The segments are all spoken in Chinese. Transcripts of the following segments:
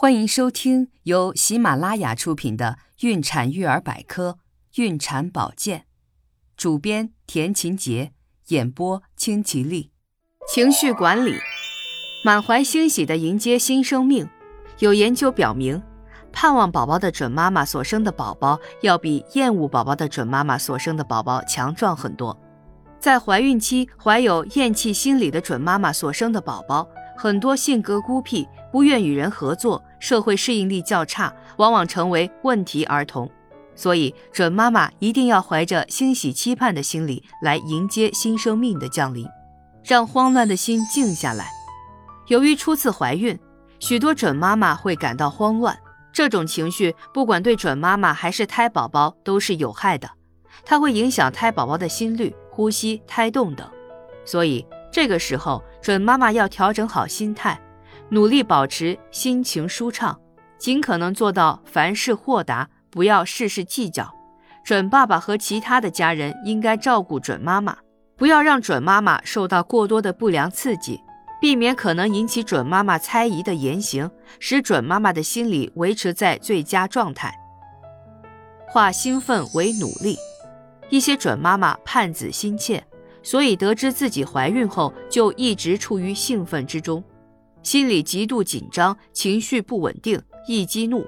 欢迎收听由喜马拉雅出品的《孕产育儿百科·孕产保健》，主编田勤杰，演播清吉丽。情绪管理，满怀欣喜地迎接新生命。有研究表明，盼望宝宝的准妈妈所生的宝宝，要比厌恶宝宝的准妈妈所生的宝宝强壮很多。在怀孕期怀有厌弃心理的准妈妈所生的宝宝，很多性格孤僻，不愿与人合作。社会适应力较差，往往成为问题儿童，所以准妈妈一定要怀着欣喜期盼的心理来迎接新生命的降临，让慌乱的心静下来。由于初次怀孕，许多准妈妈会感到慌乱，这种情绪不管对准妈妈还是胎宝宝都是有害的，它会影响胎宝宝的心率、呼吸、胎动等。所以这个时候，准妈妈要调整好心态。努力保持心情舒畅，尽可能做到凡事豁达，不要事事计较。准爸爸和其他的家人应该照顾准妈妈，不要让准妈妈受到过多的不良刺激，避免可能引起准妈妈猜疑的言行，使准妈妈的心理维持在最佳状态。化兴奋为努力，一些准妈妈盼子心切，所以得知自己怀孕后就一直处于兴奋之中。心里极度紧张，情绪不稳定，易激怒，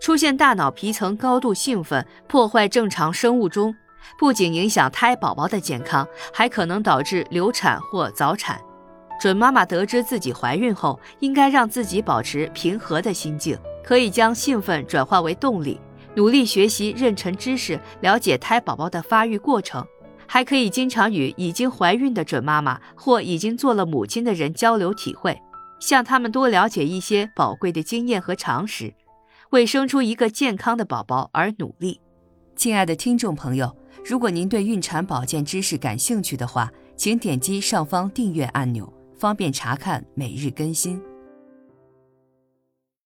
出现大脑皮层高度兴奋，破坏正常生物钟，不仅影响胎宝宝的健康，还可能导致流产或早产。准妈妈得知自己怀孕后，应该让自己保持平和的心境，可以将兴奋转化为动力，努力学习妊娠知识，了解胎宝宝的发育过程，还可以经常与已经怀孕的准妈妈或已经做了母亲的人交流体会。向他们多了解一些宝贵的经验和常识，为生出一个健康的宝宝而努力。亲爱的听众朋友，如果您对孕产保健知识感兴趣的话，请点击上方订阅按钮，方便查看每日更新。